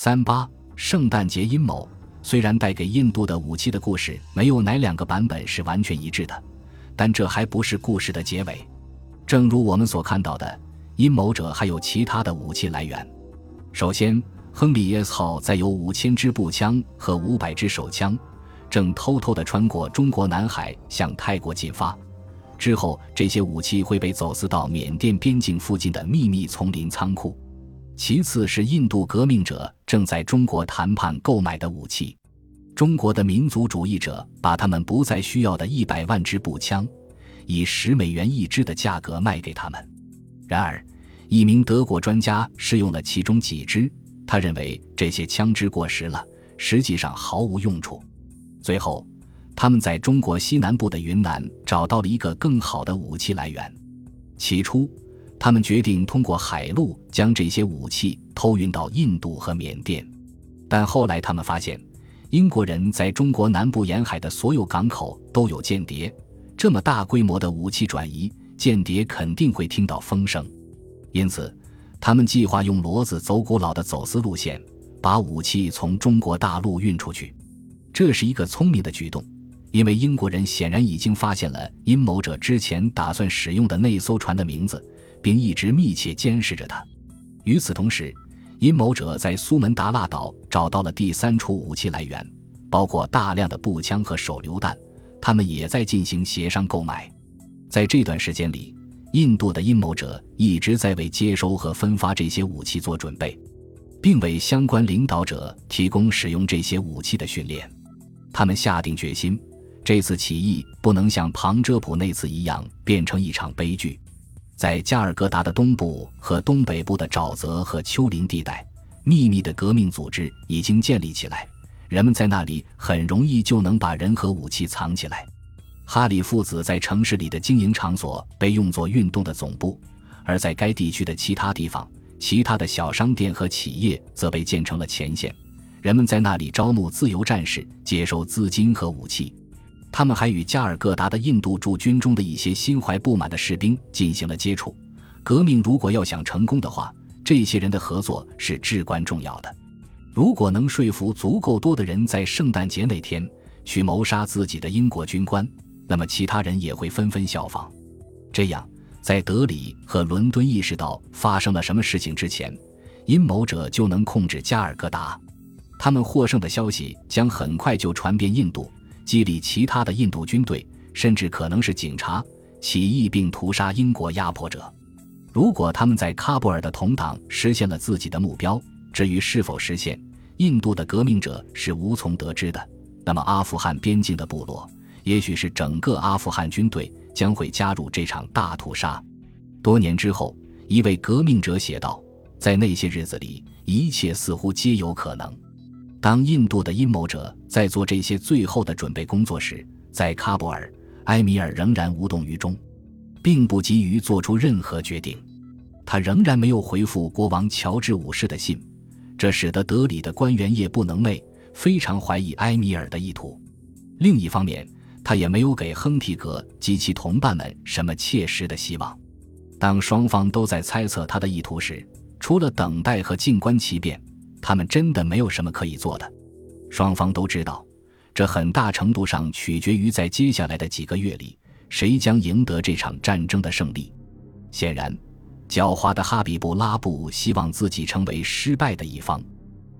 三八圣诞节阴谋虽然带给印度的武器的故事没有哪两个版本是完全一致的，但这还不是故事的结尾。正如我们所看到的，阴谋者还有其他的武器来源。首先，亨利 S 号载有五千支步枪和五百支手枪，正偷偷地穿过中国南海向泰国进发。之后，这些武器会被走私到缅甸边境附近的秘密丛林仓库。其次是印度革命者正在中国谈判购买的武器，中国的民族主义者把他们不再需要的一百万支步枪，以十美元一支的价格卖给他们。然而，一名德国专家试用了其中几支，他认为这些枪支过时了，实际上毫无用处。最后，他们在中国西南部的云南找到了一个更好的武器来源。起初。他们决定通过海路将这些武器偷运到印度和缅甸，但后来他们发现，英国人在中国南部沿海的所有港口都有间谍。这么大规模的武器转移，间谍肯定会听到风声。因此，他们计划用骡子走古老的走私路线，把武器从中国大陆运出去。这是一个聪明的举动，因为英国人显然已经发现了阴谋者之前打算使用的那艘船的名字。并一直密切监视着他。与此同时，阴谋者在苏门答腊岛找到了第三处武器来源，包括大量的步枪和手榴弹。他们也在进行协商购买。在这段时间里，印度的阴谋者一直在为接收和分发这些武器做准备，并为相关领导者提供使用这些武器的训练。他们下定决心，这次起义不能像旁遮普那次一样变成一场悲剧。在加尔各答的东部和东北部的沼泽和丘陵地带，秘密的革命组织已经建立起来。人们在那里很容易就能把人和武器藏起来。哈里父子在城市里的经营场所被用作运动的总部，而在该地区的其他地方，其他的小商店和企业则被建成了前线。人们在那里招募自由战士，接收资金和武器。他们还与加尔各答的印度驻军中的一些心怀不满的士兵进行了接触。革命如果要想成功的话，这些人的合作是至关重要的。如果能说服足够多的人在圣诞节那天去谋杀自己的英国军官，那么其他人也会纷纷效仿。这样，在德里和伦敦意识到发生了什么事情之前，阴谋者就能控制加尔各答。他们获胜的消息将很快就传遍印度。激励其他的印度军队，甚至可能是警察起义并屠杀英国压迫者。如果他们在喀布尔的同党实现了自己的目标，至于是否实现，印度的革命者是无从得知的。那么，阿富汗边境的部落，也许是整个阿富汗军队将会加入这场大屠杀。多年之后，一位革命者写道：“在那些日子里，一切似乎皆有可能。”当印度的阴谋者在做这些最后的准备工作时，在喀布尔，埃米尔仍然无动于衷，并不急于做出任何决定。他仍然没有回复国王乔治五世的信，这使得德里的官员夜不能寐，非常怀疑埃米尔的意图。另一方面，他也没有给亨提格及其同伴们什么切实的希望。当双方都在猜测他的意图时，除了等待和静观其变。他们真的没有什么可以做的。双方都知道，这很大程度上取决于在接下来的几个月里，谁将赢得这场战争的胜利。显然，狡猾的哈比布拉布希望自己成为失败的一方。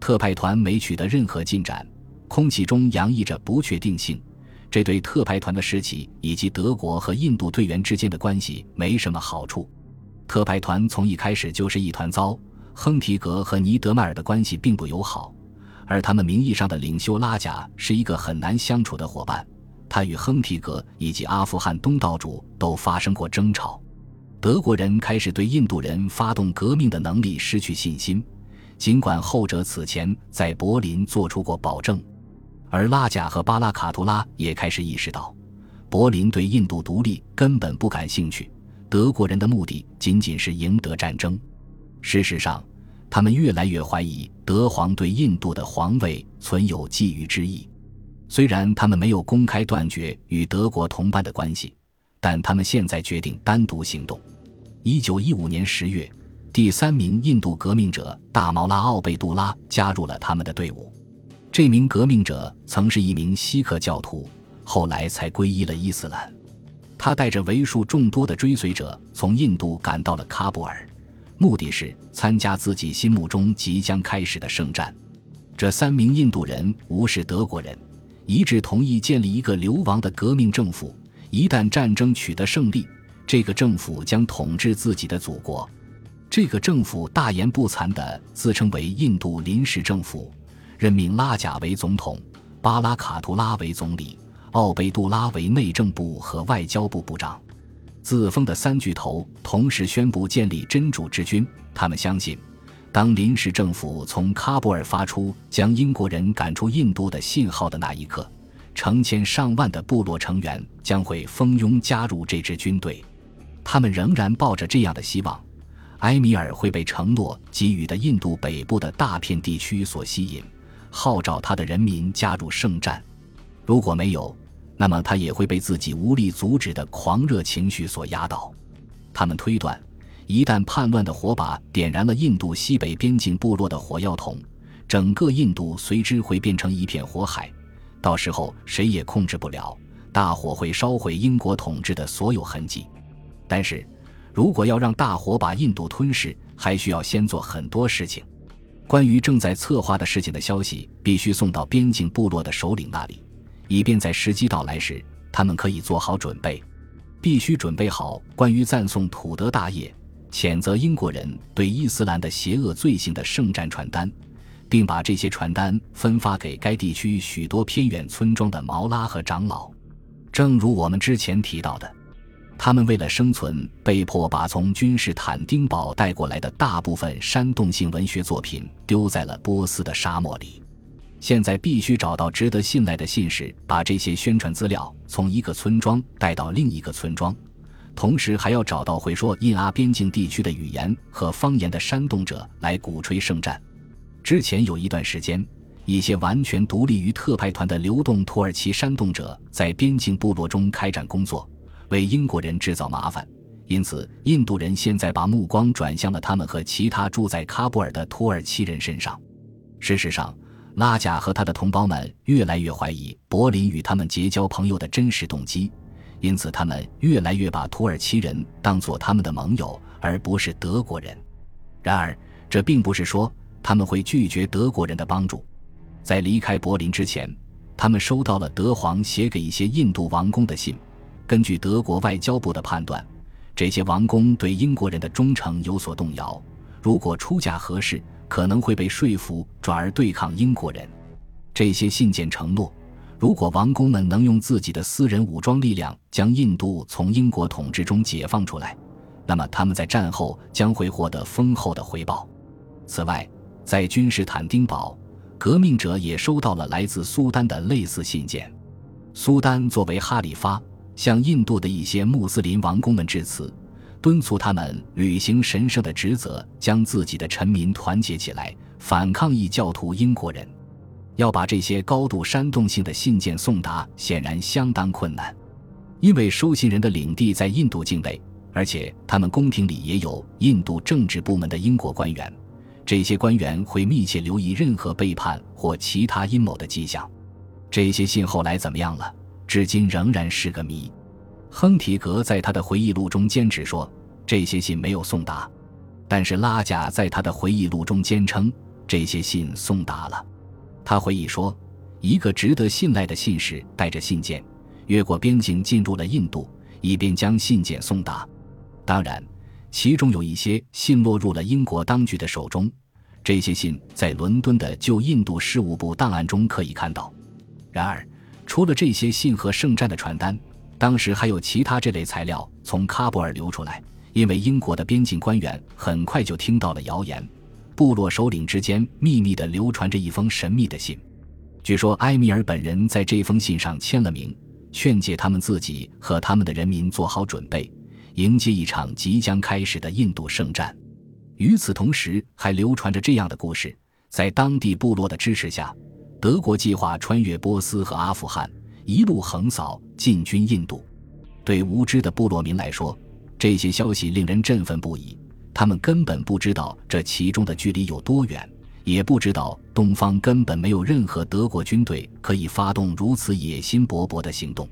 特派团没取得任何进展，空气中洋溢着不确定性。这对特派团的士气以及德国和印度队员之间的关系没什么好处。特派团从一开始就是一团糟。亨提格和尼德迈尔的关系并不友好，而他们名义上的领袖拉贾是一个很难相处的伙伴。他与亨提格以及阿富汗东道主都发生过争吵。德国人开始对印度人发动革命的能力失去信心，尽管后者此前在柏林做出过保证。而拉贾和巴拉卡图拉也开始意识到，柏林对印度独立根本不感兴趣，德国人的目的仅仅是赢得战争。事实上，他们越来越怀疑德皇对印度的皇位存有觊觎之意。虽然他们没有公开断绝与德国同伴的关系，但他们现在决定单独行动。一九一五年十月，第三名印度革命者大毛拉奥贝杜拉加入了他们的队伍。这名革命者曾是一名锡克教徒，后来才皈依了伊斯兰。他带着为数众多的追随者从印度赶到了喀布尔，目的是参加自己心目中即将开始的圣战。这三名印度人无视德国人，一致同意建立一个流亡的革命政府。一旦战争取得胜利，这个政府将统治自己的祖国。这个政府大言不惭地自称为印度临时政府，任命拉贾为总统，巴拉卡图拉为总理。奥贝杜拉为内政部和外交部部长，自封的三巨头同时宣布建立真主之军。他们相信，当临时政府从喀布尔发出将英国人赶出印度的信号的那一刻，成千上万的部落成员将会蜂拥加入这支军队。他们仍然抱着这样的希望：埃米尔会被承诺给予的印度北部的大片地区所吸引，号召他的人民加入圣战。如果没有，那么他也会被自己无力阻止的狂热情绪所压倒。他们推断，一旦叛乱的火把点燃了印度西北边境部落的火药桶，整个印度随之会变成一片火海。到时候谁也控制不了，大火会烧毁英国统治的所有痕迹。但是，如果要让大火把印度吞噬，还需要先做很多事情。关于正在策划的事情的消息，必须送到边境部落的首领那里。以便在时机到来时，他们可以做好准备。必须准备好关于赞颂土德大业、谴责英国人对伊斯兰的邪恶罪行的圣战传单，并把这些传单分发给该地区许多偏远村庄的毛拉和长老。正如我们之前提到的，他们为了生存，被迫把从君士坦丁堡带过来的大部分煽动性文学作品丢在了波斯的沙漠里。现在必须找到值得信赖的信使，把这些宣传资料从一个村庄带到另一个村庄，同时还要找到会说印阿边境地区的语言和方言的煽动者来鼓吹圣战。之前有一段时间，一些完全独立于特派团的流动土耳其煽动者在边境部落中开展工作，为英国人制造麻烦。因此，印度人现在把目光转向了他们和其他住在喀布尔的土耳其人身上。事实上，拉贾和他的同胞们越来越怀疑柏林与他们结交朋友的真实动机，因此他们越来越把土耳其人当作他们的盟友，而不是德国人。然而，这并不是说他们会拒绝德国人的帮助。在离开柏林之前，他们收到了德皇写给一些印度王公的信。根据德国外交部的判断，这些王公对英国人的忠诚有所动摇。如果出价合适，可能会被说服转而对抗英国人。这些信件承诺，如果王公们能用自己的私人武装力量将印度从英国统治中解放出来，那么他们在战后将会获得丰厚的回报。此外，在君士坦丁堡，革命者也收到了来自苏丹的类似信件。苏丹作为哈里发，向印度的一些穆斯林王公们致辞。敦促他们履行神圣的职责，将自己的臣民团结起来，反抗异教徒英国人。要把这些高度煽动性的信件送达，显然相当困难，因为收信人的领地在印度境内，而且他们宫廷里也有印度政治部门的英国官员。这些官员会密切留意任何背叛或其他阴谋的迹象。这些信后来怎么样了？至今仍然是个谜。亨提格在他的回忆录中坚持说，这些信没有送达，但是拉贾在他的回忆录中坚称这些信送达了。他回忆说，一个值得信赖的信使带着信件越过边境进入了印度，以便将信件送达。当然，其中有一些信落入了英国当局的手中。这些信在伦敦的旧印度事务部档案中可以看到。然而，除了这些信和圣战的传单。当时还有其他这类材料从喀布尔流出来，因为英国的边境官员很快就听到了谣言，部落首领之间秘密地流传着一封神秘的信。据说埃米尔本人在这封信上签了名，劝诫他们自己和他们的人民做好准备，迎接一场即将开始的印度圣战。与此同时，还流传着这样的故事：在当地部落的支持下，德国计划穿越波斯和阿富汗。一路横扫，进军印度。对无知的部落民来说，这些消息令人振奋不已。他们根本不知道这其中的距离有多远，也不知道东方根本没有任何德国军队可以发动如此野心勃勃的行动。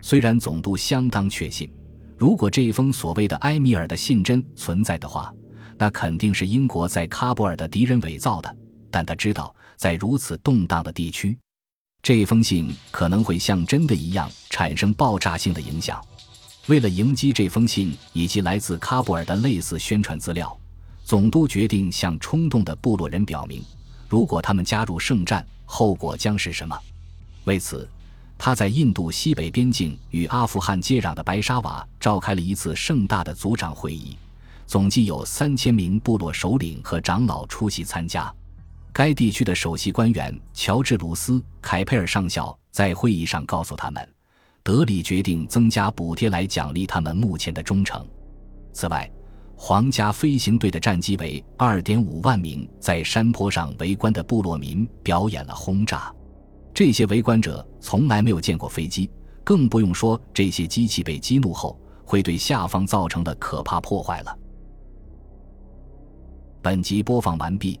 虽然总督相当确信，如果这封所谓的埃米尔的信真存在的话，那肯定是英国在喀布尔的敌人伪造的。但他知道，在如此动荡的地区，这封信可能会像真的一样产生爆炸性的影响。为了迎击这封信以及来自喀布尔的类似宣传资料，总督决定向冲动的部落人表明，如果他们加入圣战，后果将是什么。为此，他在印度西北边境与阿富汗接壤的白沙瓦召开了一次盛大的族长会议，总计有三千名部落首领和长老出席参加。该地区的首席官员乔治·鲁斯·凯佩尔上校在会议上告诉他们。德里决定增加补贴来奖励他们目前的忠诚。此外，皇家飞行队的战机为二点五万名在山坡上围观的部落民表演了轰炸。这些围观者从来没有见过飞机，更不用说这些机器被激怒后会对下方造成的可怕破坏了。本集播放完毕，